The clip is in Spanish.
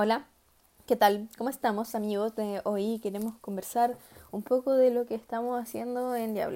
Hola, ¿qué tal? ¿Cómo estamos amigos? De hoy queremos conversar un poco de lo que estamos haciendo en Diablo.